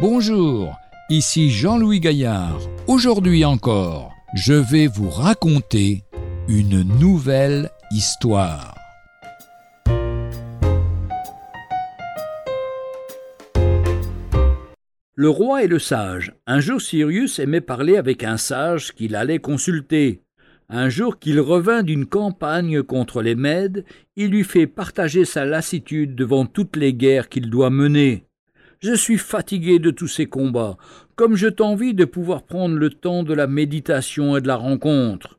Bonjour, ici Jean-Louis Gaillard. Aujourd'hui encore, je vais vous raconter une nouvelle histoire. Le roi et le sage. Un jour Sirius aimait parler avec un sage qu'il allait consulter. Un jour qu'il revint d'une campagne contre les Mèdes, il lui fait partager sa lassitude devant toutes les guerres qu'il doit mener. Je suis fatigué de tous ces combats, comme je t'envie de pouvoir prendre le temps de la méditation et de la rencontre.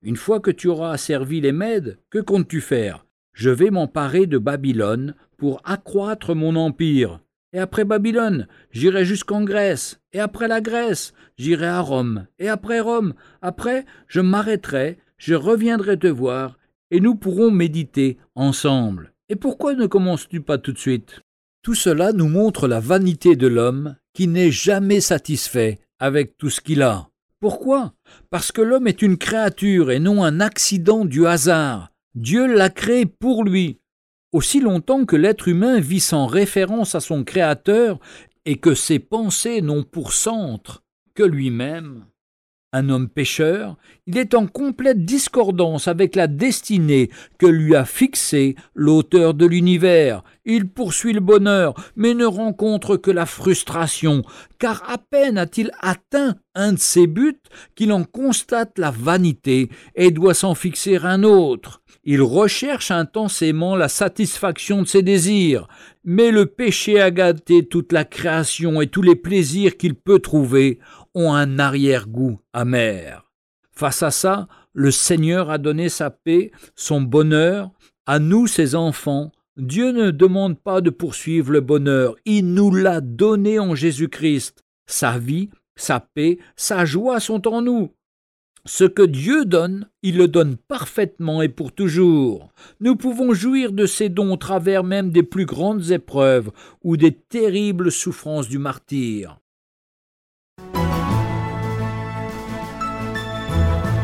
Une fois que tu auras servi les Mèdes, que comptes-tu faire? Je vais m'emparer de Babylone pour accroître mon empire. Et après Babylone, j'irai jusqu'en Grèce. Et après la Grèce, j'irai à Rome. Et après Rome, après, je m'arrêterai, je reviendrai te voir, et nous pourrons méditer ensemble. Et pourquoi ne commences-tu pas tout de suite? Tout cela nous montre la vanité de l'homme qui n'est jamais satisfait avec tout ce qu'il a. Pourquoi? Parce que l'homme est une créature et non un accident du hasard. Dieu l'a créé pour lui. Aussi longtemps que l'être humain vit sans référence à son Créateur et que ses pensées n'ont pour centre que lui-même, un homme pécheur, il est en complète discordance avec la destinée que lui a fixée l'auteur de l'univers. Il poursuit le bonheur, mais ne rencontre que la frustration, car à peine a-t-il atteint un de ses buts qu'il en constate la vanité et doit s'en fixer un autre. Il recherche intensément la satisfaction de ses désirs, mais le péché a gâté toute la création et tous les plaisirs qu'il peut trouver ont un arrière-goût amer. Face à ça, le Seigneur a donné sa paix, son bonheur, à nous ses enfants. Dieu ne demande pas de poursuivre le bonheur, il nous l'a donné en Jésus-Christ. Sa vie, sa paix, sa joie sont en nous. Ce que Dieu donne, il le donne parfaitement et pour toujours. Nous pouvons jouir de ces dons au travers même des plus grandes épreuves ou des terribles souffrances du martyr.